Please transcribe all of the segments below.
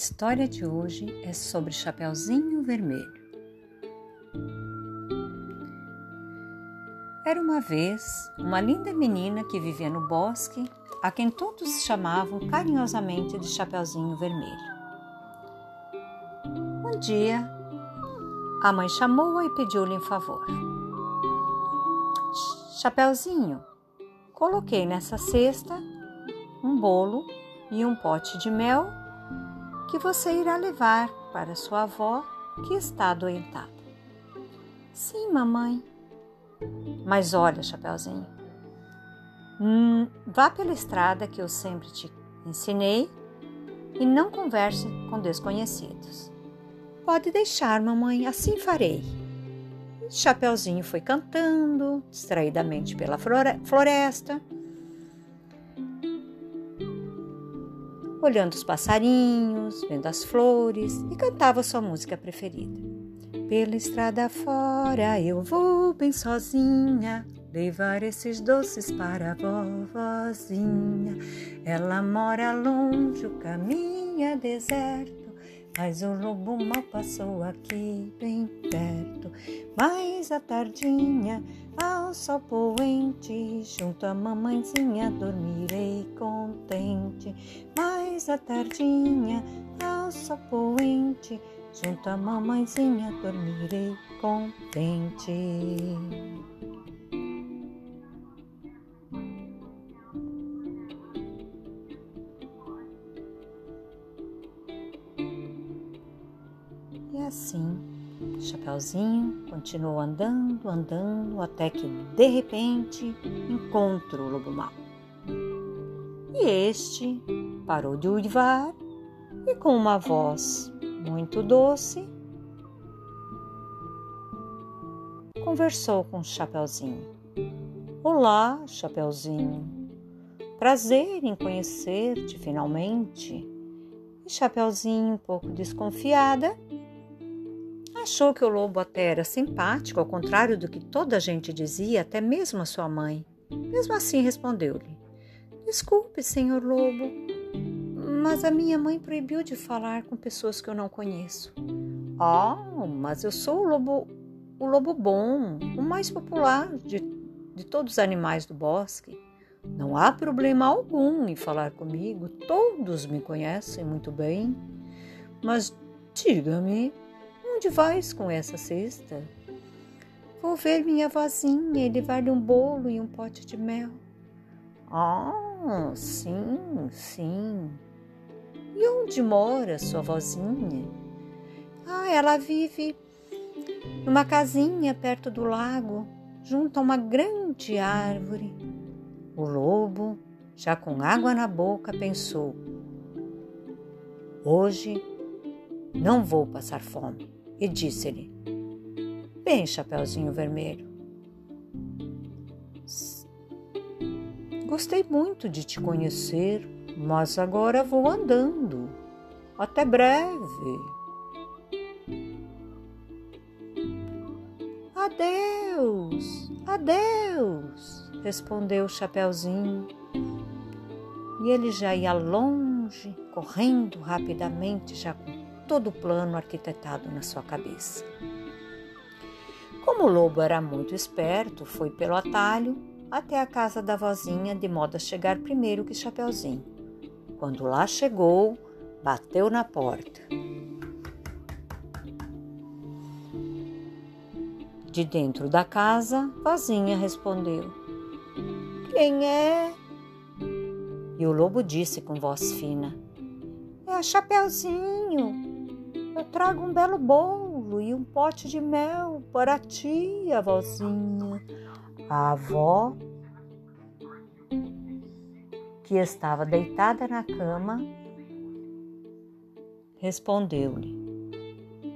história de hoje é sobre Chapeuzinho Vermelho. Era uma vez uma linda menina que vivia no bosque, a quem todos chamavam carinhosamente de Chapeuzinho Vermelho. Um dia, a mãe chamou-a e pediu-lhe um favor. Chapeuzinho, coloquei nessa cesta um bolo e um pote de mel que você irá levar para sua avó que está adoentada. Sim, mamãe. Mas olha, Chapeuzinho, hum, vá pela estrada que eu sempre te ensinei e não converse com desconhecidos. Pode deixar, mamãe, assim farei. Chapeuzinho foi cantando distraidamente pela floresta olhando os passarinhos, vendo as flores e cantava sua música preferida. Pela estrada fora eu vou bem sozinha, levar esses doces para a vovozinha. Ela mora longe, o caminho é deserto. Mas o lobo mal passou aqui bem perto. Mais a tardinha, ao sol poente, junto à mamãezinha dormirei contente. Mais a tardinha, ao sol poente, junto à mamãezinha dormirei contente. assim, Chapeuzinho continuou andando, andando, até que de repente encontra o lobo mau. E este parou de uivar e com uma voz muito doce conversou com o Chapeuzinho. Olá, Chapeuzinho. Prazer em conhecer-te finalmente. E Chapeuzinho, um pouco desconfiada, Achou que o lobo até era simpático, ao contrário do que toda a gente dizia, até mesmo a sua mãe. Mesmo assim, respondeu-lhe: Desculpe, senhor lobo, mas a minha mãe proibiu de falar com pessoas que eu não conheço. Ah, mas eu sou o lobo, o lobo bom, o mais popular de, de todos os animais do bosque. Não há problema algum em falar comigo, todos me conhecem muito bem. Mas diga-me, Onde vais com essa cesta? Vou ver minha vozinha e levar-lhe um bolo e um pote de mel. Ah, sim, sim. E onde mora sua vozinha? Ah, ela vive numa casinha perto do lago, junto a uma grande árvore. O lobo, já com água na boca, pensou: Hoje não vou passar fome e disse-lhe: Bem, Chapeuzinho Vermelho, gostei muito de te conhecer, mas agora vou andando. Até breve. Adeus, adeus, respondeu o Chapeuzinho. E ele já ia longe, correndo rapidamente, já com todo o plano arquitetado na sua cabeça. Como o lobo era muito esperto, foi pelo atalho até a casa da vozinha de modo a chegar primeiro que Chapeuzinho. Quando lá chegou, bateu na porta. De dentro da casa, vozinha respondeu: Quem é? E o lobo disse com voz fina: É a Chapeuzinho. Eu trago um belo bolo e um pote de mel para ti, avózinha. A avó, que estava deitada na cama, respondeu-lhe: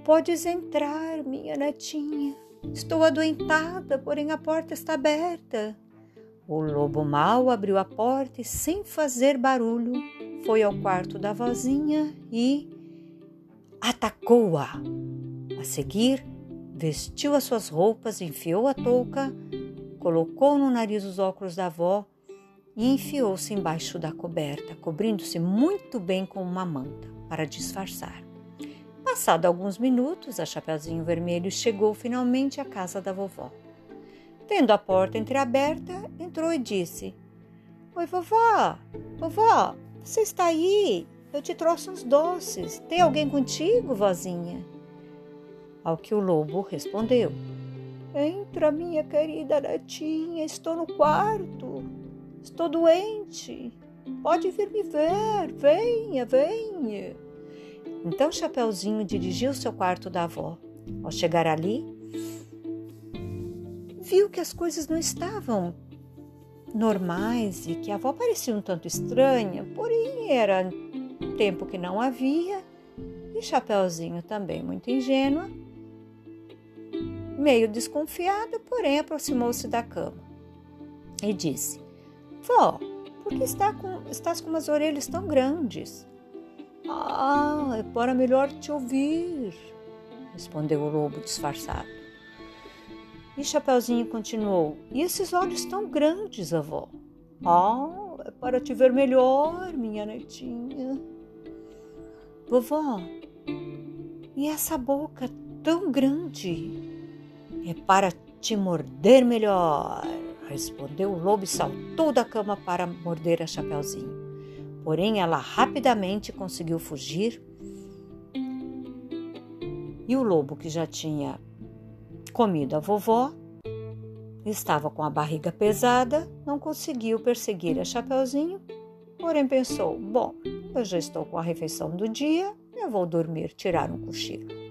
Podes entrar, minha netinha. Estou adoentada, porém a porta está aberta. O lobo mau abriu a porta e, sem fazer barulho, foi ao quarto da vozinha e, atacou-a. A seguir, vestiu as suas roupas, enfiou a touca, colocou no nariz os óculos da avó e enfiou-se embaixo da coberta, cobrindo-se muito bem com uma manta, para disfarçar. Passado alguns minutos, a Chapeuzinho Vermelho chegou finalmente à casa da vovó. Tendo a porta entreaberta, entrou e disse: Oi, vovó! Vovó, você está aí? Eu te trouxe uns doces. Tem alguém contigo, vozinha? Ao que o lobo respondeu: Entra, minha querida netinha, estou no quarto. Estou doente. Pode vir me ver. Venha, venha. Então Chapeuzinho dirigiu-se ao quarto da avó. Ao chegar ali, viu que as coisas não estavam normais e que a avó parecia um tanto estranha, porém era tempo que não havia, e Chapeuzinho também muito ingênua, meio desconfiada, porém aproximou-se da cama e disse: Vó, por que está com, estás com umas orelhas tão grandes? Ah, é para melhor te ouvir, respondeu o lobo disfarçado. E Chapeuzinho continuou: E esses olhos tão grandes, avó? Ah, é para te ver melhor, minha netinha. Vovó, e essa boca tão grande? É para te morder melhor, respondeu o lobo e saltou da cama para morder a Chapeuzinho. Porém, ela rapidamente conseguiu fugir e o lobo, que já tinha comido a vovó, estava com a barriga pesada, não conseguiu perseguir a Chapeuzinho, porém pensou: bom, eu já estou com a refeição do dia, eu vou dormir, tirar um cochilo.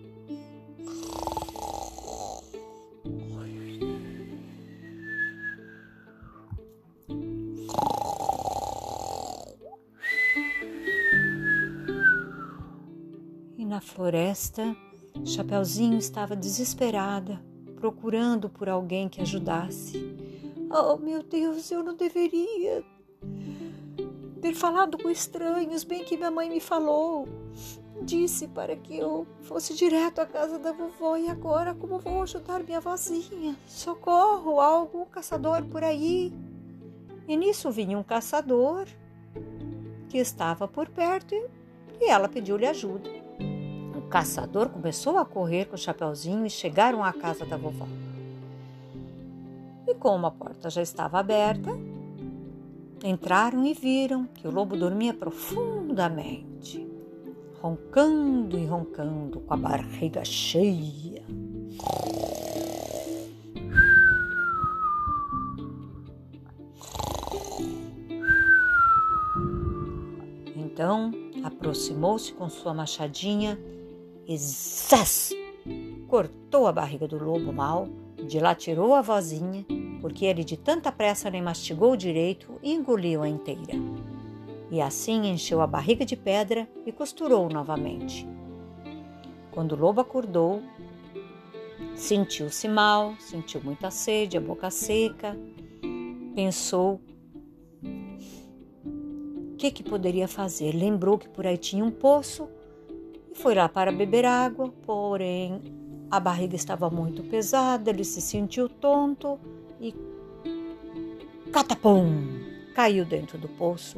Floresta, Chapeuzinho estava desesperada, procurando por alguém que ajudasse. Oh, meu Deus, eu não deveria ter falado com estranhos, bem que minha mãe me falou. Disse para que eu fosse direto à casa da vovó e agora como vou ajudar minha vozinha? Socorro, há algum caçador por aí? E nisso vinha um caçador que estava por perto e ela pediu-lhe ajuda caçador começou a correr com o chapeuzinho e chegaram à casa da vovó. E como a porta já estava aberta, entraram e viram que o lobo dormia profundamente, roncando e roncando com a barriga cheia. Então aproximou-se com sua machadinha e zás! Cortou a barriga do lobo mal, de lá tirou a vozinha, porque ele de tanta pressa nem mastigou direito e engoliu-a inteira. E assim encheu a barriga de pedra e costurou novamente. Quando o lobo acordou, sentiu-se mal, sentiu muita sede, a boca seca, pensou o que, que poderia fazer. Lembrou que por aí tinha um poço foi lá para beber água, porém a barriga estava muito pesada, ele se sentiu tonto e catapum! Caiu dentro do poço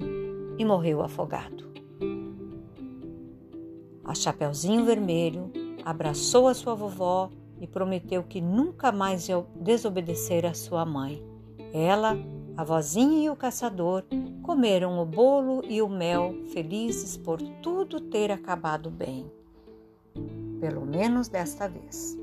e morreu afogado. A Chapeuzinho Vermelho abraçou a sua vovó e prometeu que nunca mais ia desobedecer a sua mãe. Ela, a vozinha e o caçador comeram o bolo e o mel, felizes por tudo ter acabado bem. Pelo menos desta vez.